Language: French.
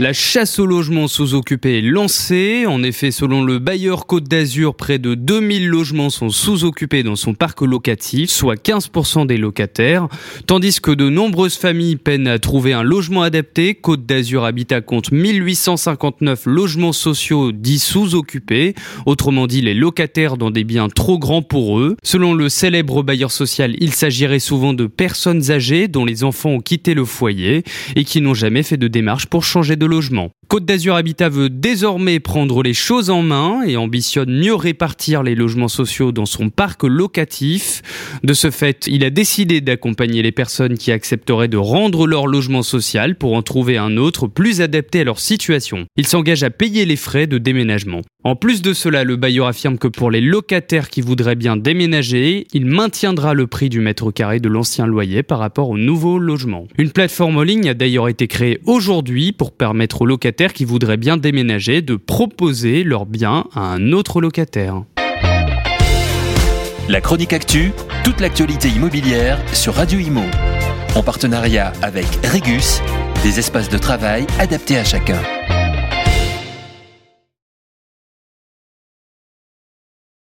La chasse au logement sous-occupé est lancée. En effet, selon le bailleur Côte d'Azur, près de 2000 logements sont sous-occupés dans son parc locatif, soit 15% des locataires. Tandis que de nombreuses familles peinent à trouver un logement adapté, Côte d'Azur Habitat compte 1859 logements sociaux dits sous-occupés. Autrement dit, les locataires dans des biens trop grands pour eux. Selon le célèbre bailleur social, il s'agirait souvent de personnes âgées dont les enfants ont quitté le foyer et qui n'ont jamais fait de démarche pour changer de logement. Côte d'Azur Habitat veut désormais prendre les choses en main et ambitionne mieux répartir les logements sociaux dans son parc locatif. De ce fait, il a décidé d'accompagner les personnes qui accepteraient de rendre leur logement social pour en trouver un autre plus adapté à leur situation. Il s'engage à payer les frais de déménagement. En plus de cela, le bailleur affirme que pour les locataires qui voudraient bien déménager, il maintiendra le prix du mètre carré de l'ancien loyer par rapport au nouveau logement. Une plateforme en ligne a d'ailleurs été créée aujourd'hui pour permettre aux qui voudraient bien déménager de proposer leurs biens à un autre locataire. La chronique actu, toute l'actualité immobilière sur Radio Imo. En partenariat avec Regus, des espaces de travail adaptés à chacun.